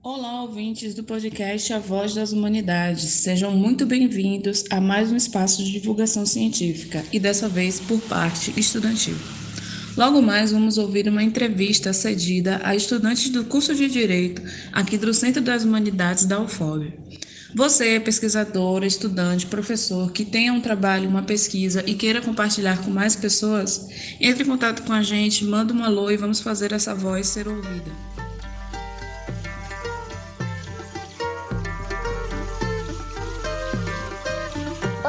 Olá, ouvintes do podcast A Voz das Humanidades. Sejam muito bem-vindos a mais um espaço de divulgação científica e dessa vez por parte estudantil. Logo mais vamos ouvir uma entrevista cedida a estudantes do curso de Direito aqui do Centro das Humanidades da UFOB. Você, pesquisador, estudante, professor, que tenha um trabalho, uma pesquisa e queira compartilhar com mais pessoas, entre em contato com a gente, manda um alô e vamos fazer essa voz ser ouvida.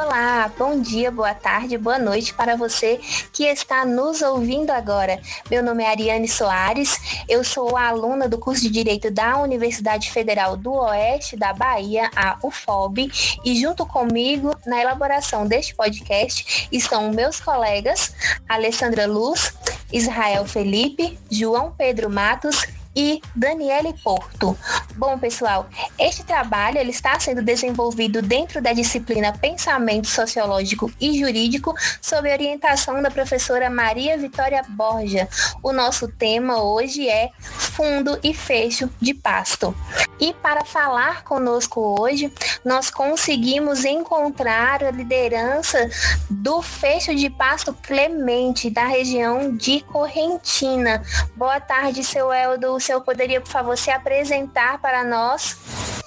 Olá, bom dia, boa tarde, boa noite para você que está nos ouvindo agora. Meu nome é Ariane Soares, eu sou aluna do curso de Direito da Universidade Federal do Oeste da Bahia, a UFOB, e junto comigo na elaboração deste podcast estão meus colegas Alessandra Luz, Israel Felipe, João Pedro Matos e Daniele Porto. Bom, pessoal, este trabalho ele está sendo desenvolvido dentro da disciplina Pensamento Sociológico e Jurídico, sob orientação da professora Maria Vitória Borja. O nosso tema hoje é fundo e fecho de pasto. E para falar conosco hoje, nós conseguimos encontrar a liderança do fecho de pasto Clemente, da região de Correntina. Boa tarde, seu Eldo o senhor poderia, por favor, se apresentar para nós?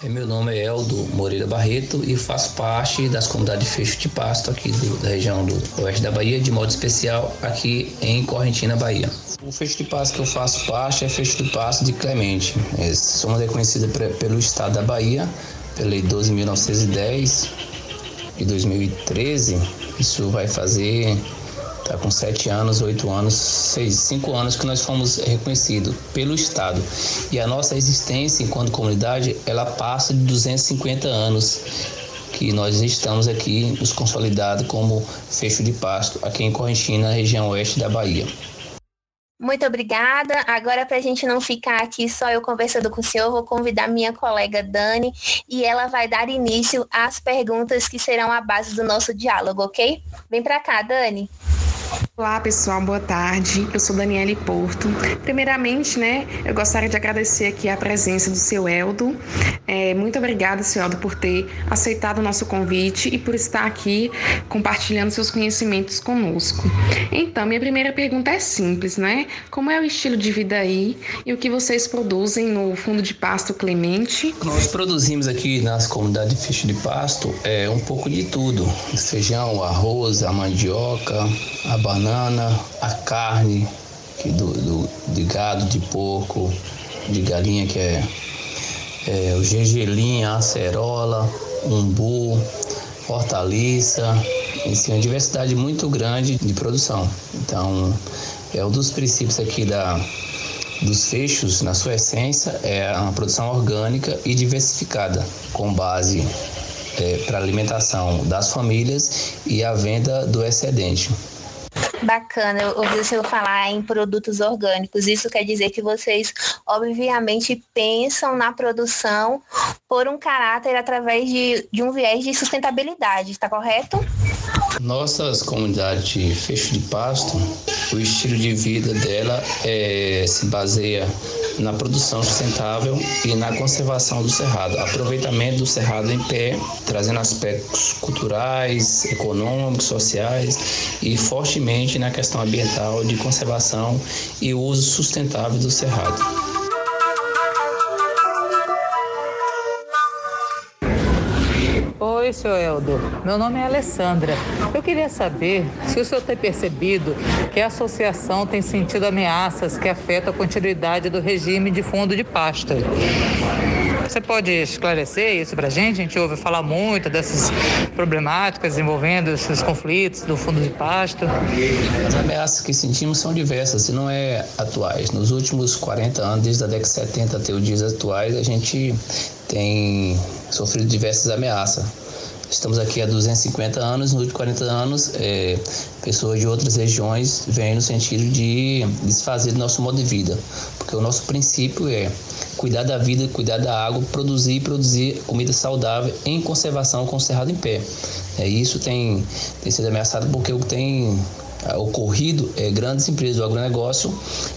É, meu nome é Eldo Moreira Barreto e faço parte das comunidades de fecho de pasto aqui do, da região do oeste da Bahia, de modo especial aqui em Correntina, Bahia. O fecho de pasto que eu faço parte é fecho de pasto de Clemente. É, somos reconhecidos pelo estado da Bahia, pela lei 12.910 de 2013. Isso vai fazer Está com sete anos, oito anos, seis, cinco anos que nós fomos reconhecidos pelo Estado. E a nossa existência enquanto comunidade, ela passa de 250 anos que nós estamos aqui nos consolidados como fecho de pasto aqui em Correntina, região oeste da Bahia. Muito obrigada. Agora, para a gente não ficar aqui só eu conversando com o senhor, vou convidar minha colega Dani e ela vai dar início às perguntas que serão a base do nosso diálogo, ok? Vem para cá, Dani. Olá, pessoal, boa tarde. Eu sou Daniele Porto. Primeiramente, né, eu gostaria de agradecer aqui a presença do seu Eldo. É, muito obrigada, seu Eldo, por ter aceitado o nosso convite e por estar aqui compartilhando seus conhecimentos conosco. Então, minha primeira pergunta é simples, né? Como é o estilo de vida aí e o que vocês produzem no Fundo de Pasto Clemente? Nós produzimos aqui nas comunidades de Ficho de Pasto é, um pouco de tudo: feijão, arroz, a mandioca, a banana, a carne do, do, de gado, de porco, de galinha, que é, é o gergelim, a acerola, umbu, hortaliça, enfim, uma diversidade muito grande de produção. Então, é um dos princípios aqui da, dos fechos, na sua essência, é uma produção orgânica e diversificada, com base é, para alimentação das famílias e a venda do excedente. Bacana, eu ouvi o senhor falar em produtos orgânicos. Isso quer dizer que vocês, obviamente, pensam na produção por um caráter através de, de um viés de sustentabilidade, está correto? Nossas comunidades de fecho de pasto, o estilo de vida dela é, se baseia na produção sustentável e na conservação do cerrado, aproveitamento do cerrado em pé, trazendo aspectos culturais, econômicos, sociais e fortemente na questão ambiental de conservação e uso sustentável do cerrado. Oi, senhor Eldo. Meu nome é Alessandra. Eu queria saber se o senhor tem percebido que a associação tem sentido ameaças que afetam a continuidade do regime de fundo de pasta. Você pode esclarecer isso para a gente? A gente ouve falar muito dessas problemáticas envolvendo esses conflitos do fundo de pasto. As ameaças que sentimos são diversas e não é atuais. Nos últimos 40 anos, desde a década de 70 até os dias atuais, a gente tem sofrido diversas ameaças. Estamos aqui há 250 anos, nos últimos 40 anos, é, pessoas de outras regiões vêm no sentido de desfazer do nosso modo de vida, porque o nosso princípio é cuidar da vida, cuidar da água, produzir e produzir comida saudável em conservação com o cerrado em pé. É, isso tem, tem sido ameaçado porque tem ocorrido é grandes empresas do agronegócio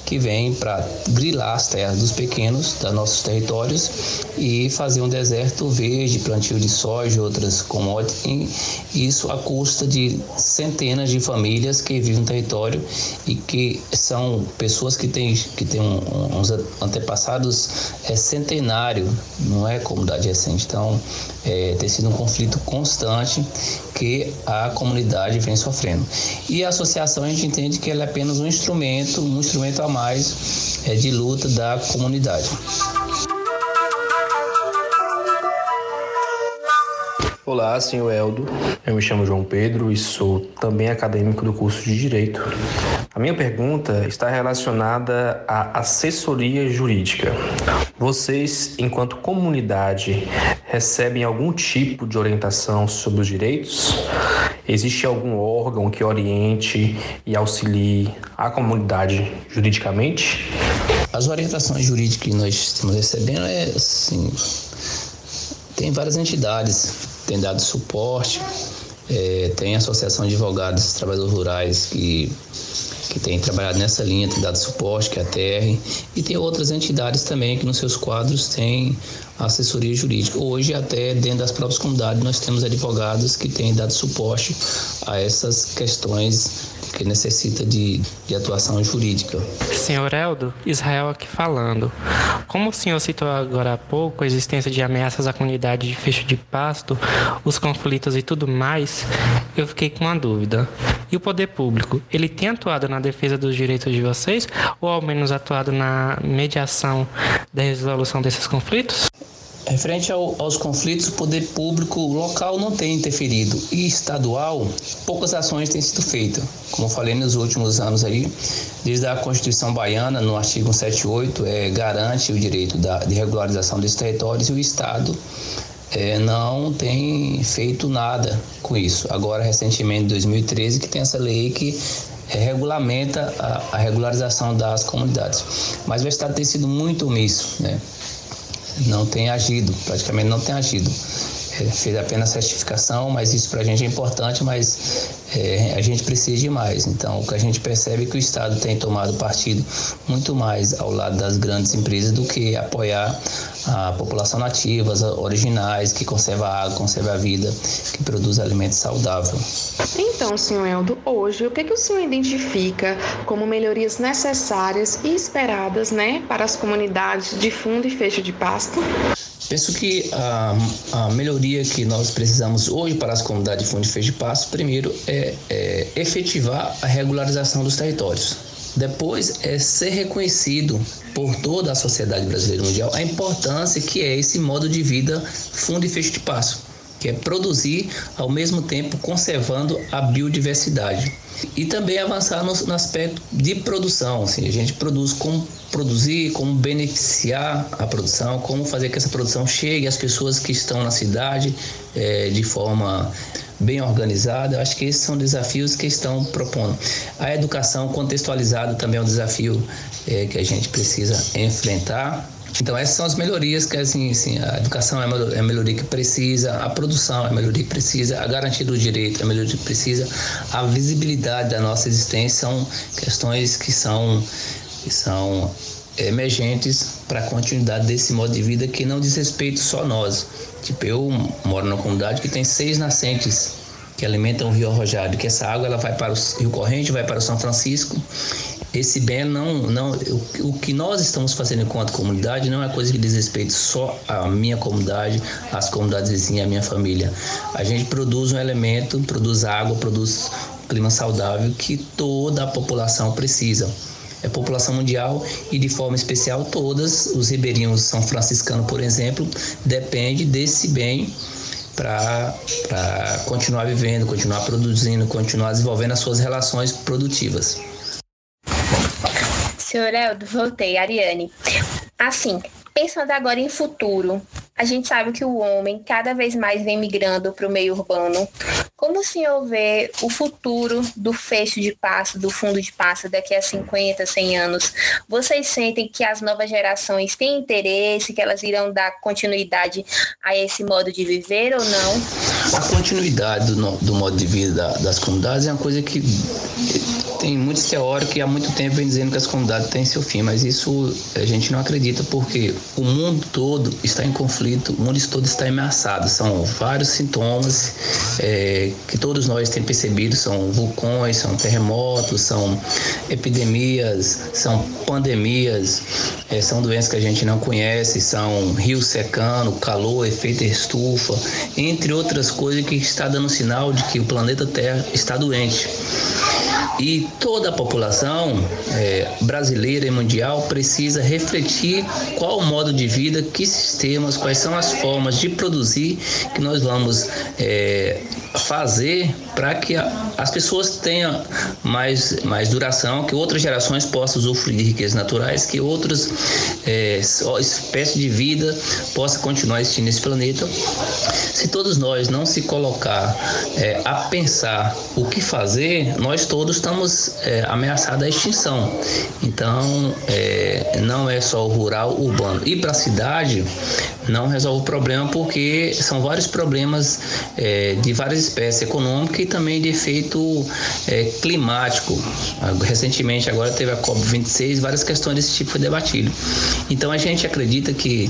que vêm para grilar as terras dos pequenos, dos nossos territórios, e fazer um deserto verde, plantio de soja e outras commodities, isso à custa de centenas de famílias que vivem no território e que são pessoas que têm, que têm uns antepassados é, centenário, não é comunidade recente. Então, é, tem sido um conflito constante que a comunidade vem sofrendo. E a associação a gente entende que ela é apenas um instrumento, um instrumento a mais é, de luta da comunidade. Olá, senhor Eldo. Eu me chamo João Pedro e sou também acadêmico do curso de Direito. A minha pergunta está relacionada à assessoria jurídica. Vocês, enquanto comunidade, recebem algum tipo de orientação sobre os direitos? Existe algum órgão que oriente e auxilie a comunidade juridicamente? As orientações jurídicas que nós estamos recebendo é assim, tem várias entidades tem dado suporte, é, tem a Associação de Advogados e Trabalhadores Rurais que, que tem trabalhado nessa linha, tem dado suporte, que é a TR, e tem outras entidades também que nos seus quadros têm assessoria jurídica. Hoje, até dentro das próprias comunidades, nós temos advogados que têm dado suporte a essas questões que necessita de, de atuação jurídica. Senhor Eldo, Israel aqui falando. Como o senhor citou agora há pouco a existência de ameaças à comunidade de fecho de pasto, os conflitos e tudo mais, eu fiquei com uma dúvida. E o poder público, ele tem atuado na defesa dos direitos de vocês ou ao menos atuado na mediação da resolução desses conflitos? Referente ao, aos conflitos, o poder público local não tem interferido e estadual, poucas ações têm sido feitas. Como eu falei nos últimos anos aí, desde a Constituição Baiana, no artigo 178, é, garante o direito da, de regularização desses territórios e o Estado é, não tem feito nada com isso. Agora, recentemente, em 2013, que tem essa lei que é, regulamenta a, a regularização das comunidades. Mas o Estado tem sido muito omisso, né? Não tem agido, praticamente não tem agido. Fez apenas certificação, mas isso para a gente é importante, mas é, a gente precisa de mais. Então, o que a gente percebe é que o Estado tem tomado partido muito mais ao lado das grandes empresas do que apoiar a população nativa, as originais, que conserva a água, conserva a vida, que produz alimento saudável. Então, senhor Eldo, hoje, o que, é que o senhor identifica como melhorias necessárias e esperadas né, para as comunidades de fundo e fecho de pasto? Penso que a, a, melhoria que nós precisamos hoje para as comunidades de fundo de fecho de pasto, primeiro é, é efetivar a regularização dos territórios. Depois é ser reconhecido por toda a sociedade brasileira mundial a importância que é esse modo de vida fundo e fecho de pasto, que é produzir ao mesmo tempo conservando a biodiversidade. E também avançar no, no aspecto de produção, assim, a gente produz como produzir, como beneficiar a produção, como fazer que essa produção chegue às pessoas que estão na cidade é, de forma bem organizada. Eu acho que esses são desafios que estão propondo. A educação contextualizada também é um desafio é, que a gente precisa enfrentar. Então essas são as melhorias que assim, assim a educação é a melhoria que precisa, a produção é a melhoria que precisa, a garantia do direito é a melhoria que precisa, a visibilidade da nossa existência são questões que são que são emergentes para a continuidade desse modo de vida que não diz respeito só nós. Tipo, eu moro numa comunidade que tem seis nascentes que alimentam o Rio Arrojado, que essa água ela vai para o Rio Corrente, vai para o São Francisco. Esse bem não, não o, o que nós estamos fazendo enquanto comunidade não é coisa que diz respeito só à minha comunidade, às comunidades vizinhas, à minha família. A gente produz um elemento, produz água, produz clima saudável que toda a população precisa é população mundial e de forma especial todas os ribeirinhos são franciscanos, por exemplo, depende desse bem para continuar vivendo, continuar produzindo, continuar desenvolvendo as suas relações produtivas. Senhor Eldo, voltei, Ariane. Assim, pensando agora em futuro, a gente sabe que o homem cada vez mais vem migrando para o meio urbano. Como o senhor vê o futuro do fecho de passo, do fundo de passo daqui a 50, 100 anos? Vocês sentem que as novas gerações têm interesse, que elas irão dar continuidade a esse modo de viver ou não? A continuidade do, do modo de vida das comunidades é uma coisa que tem muitos teóricos que há muito tempo vem dizendo que as comunidades têm seu fim, mas isso a gente não acredita porque o mundo todo está em conflito, o mundo todo está ameaçado. São vários sintomas é, que todos nós temos percebido, são vulcões, são terremotos, são epidemias, são pandemias, é, são doenças que a gente não conhece, são rios secando, calor, efeito estufa, entre outras coisas que está dando sinal de que o planeta Terra está doente. E toda a população é, brasileira e mundial precisa refletir qual o modo de vida, que sistemas, quais são as formas de produzir que nós vamos é, fazer para que a, as pessoas tenham mais, mais duração, que outras gerações possam usufruir de riquezas naturais, que outras é, espécies de vida possam continuar existindo nesse planeta. Se todos nós não se colocar é, a pensar o que fazer, nós todos estamos é, ameaçados à extinção. Então, é, não é só o rural, o urbano. Ir para a cidade não resolve o problema porque são vários problemas é, de várias espécies econômicas e também de efeito é, climático. Recentemente, agora teve a COP26, várias questões desse tipo foi debatido. Então, a gente acredita que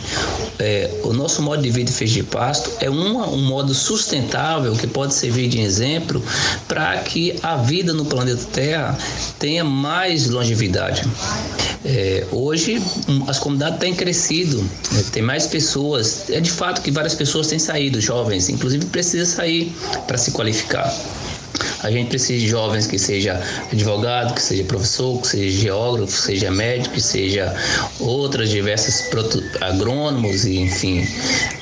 é, o nosso modo de vida feito de pasto é uma, um modo sustentável que pode servir de exemplo para que a vida no planeta Terra tenha mais longevidade. É, hoje, as comunidades têm crescido, né, tem mais pessoas. É de fato que várias pessoas têm saído, jovens, inclusive precisa sair para se qualificar. A gente precisa de jovens que seja advogado, que seja professor, que seja geógrafo, que seja médico, que seja outras diversas agrônomos e enfim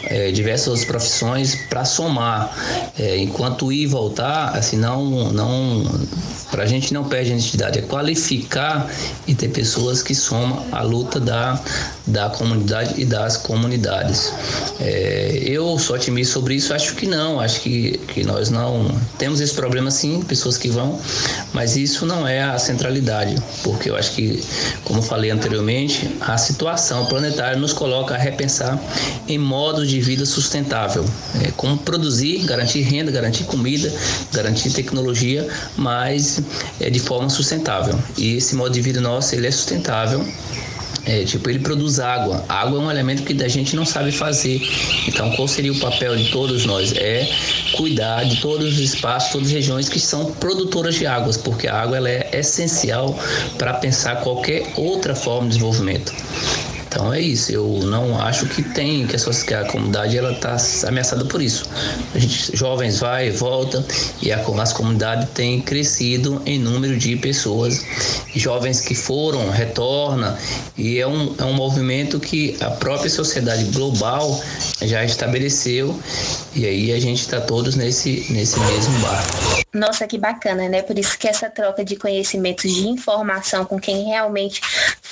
é, diversas profissões para somar. É, enquanto ir e voltar, assim não não para a gente não perde a identidade, é qualificar e ter pessoas que somam a luta da, da comunidade e das comunidades. É, eu sou otimista sobre isso? Acho que não, acho que, que nós não temos esse problema sim, pessoas que vão, mas isso não é a centralidade, porque eu acho que, como falei anteriormente, a situação planetária nos coloca a repensar em modos de vida sustentável, é, como produzir, garantir renda, garantir comida, garantir tecnologia, mas é, de forma sustentável. E esse modo de vida nosso ele é sustentável é, tipo, ele produz água. A água é um elemento que a gente não sabe fazer. Então, qual seria o papel de todos nós? É cuidar de todos os espaços, todas as regiões que são produtoras de águas, porque a água ela é essencial para pensar qualquer outra forma de desenvolvimento. Então é isso, eu não acho que tem, que, a, que a comunidade ela está ameaçada por isso. A gente, jovens vai e volta e a, as comunidades têm crescido em número de pessoas, jovens que foram, retorna e é um, é um movimento que a própria sociedade global já estabeleceu e aí a gente está todos nesse, nesse mesmo barco. Nossa, que bacana, né? Por isso que essa troca de conhecimentos, de informação com quem realmente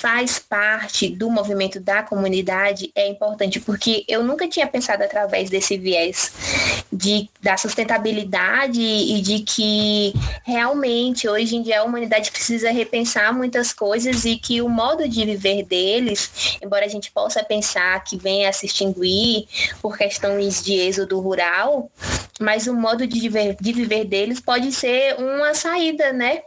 faz parte do movimento da comunidade é importante, porque eu nunca tinha pensado através desse viés de, da sustentabilidade e de que realmente hoje em dia a humanidade precisa repensar muitas coisas e que o modo de viver deles, embora a gente possa pensar que venha a se extinguir por questões de êxodo rural, mas o modo de viver, de viver deles pode ser uma saída, né?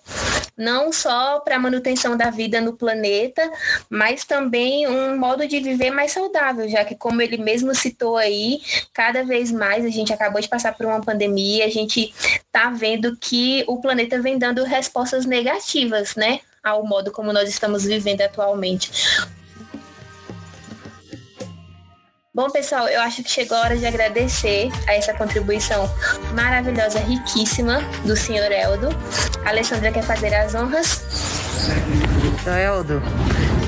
Não só para a manutenção da vida no planeta, mas também um modo de viver mais saudável, já que, como ele mesmo citou aí, cada vez mais a gente acabou de passar por uma pandemia, a gente está vendo que o planeta vem dando respostas negativas, né? Ao modo como nós estamos vivendo atualmente. Bom, pessoal, eu acho que chegou a hora de agradecer a essa contribuição maravilhosa, riquíssima do senhor Eldo. A Alessandra quer fazer as honras. Eldo,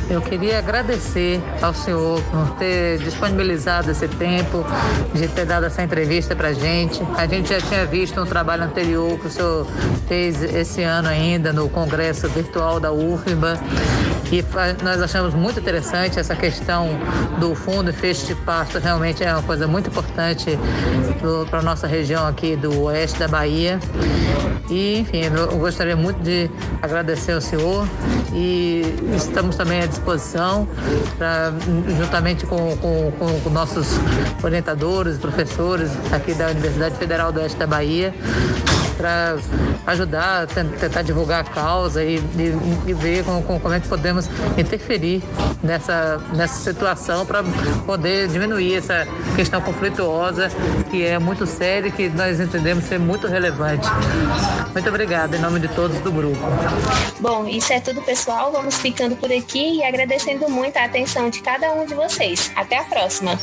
eu queria agradecer ao senhor por ter disponibilizado esse tempo, de ter dado essa entrevista para gente. A gente já tinha visto um trabalho anterior que o senhor fez esse ano ainda no Congresso Virtual da UFBA e nós achamos muito interessante essa questão do fundo Feixe de Pasto, realmente é uma coisa muito importante para a nossa região aqui do oeste da Bahia. E, enfim, eu gostaria muito de agradecer ao senhor e estamos também à disposição, juntamente com, com, com, nossos orientadores, professores aqui da Universidade Federal do Oeste da Bahia, para ajudar, tentar divulgar a causa e, e, e ver como, como, é que podemos interferir nessa, nessa situação para poder diminuir essa questão conflituosa que é muito séria e que nós entendemos ser muito relevante. Muito obrigada em nome de todos do grupo. Bom, isso é tudo, pessoal. Vamos ficando por aqui e agradecendo muito a atenção de cada um de vocês. Até a próxima.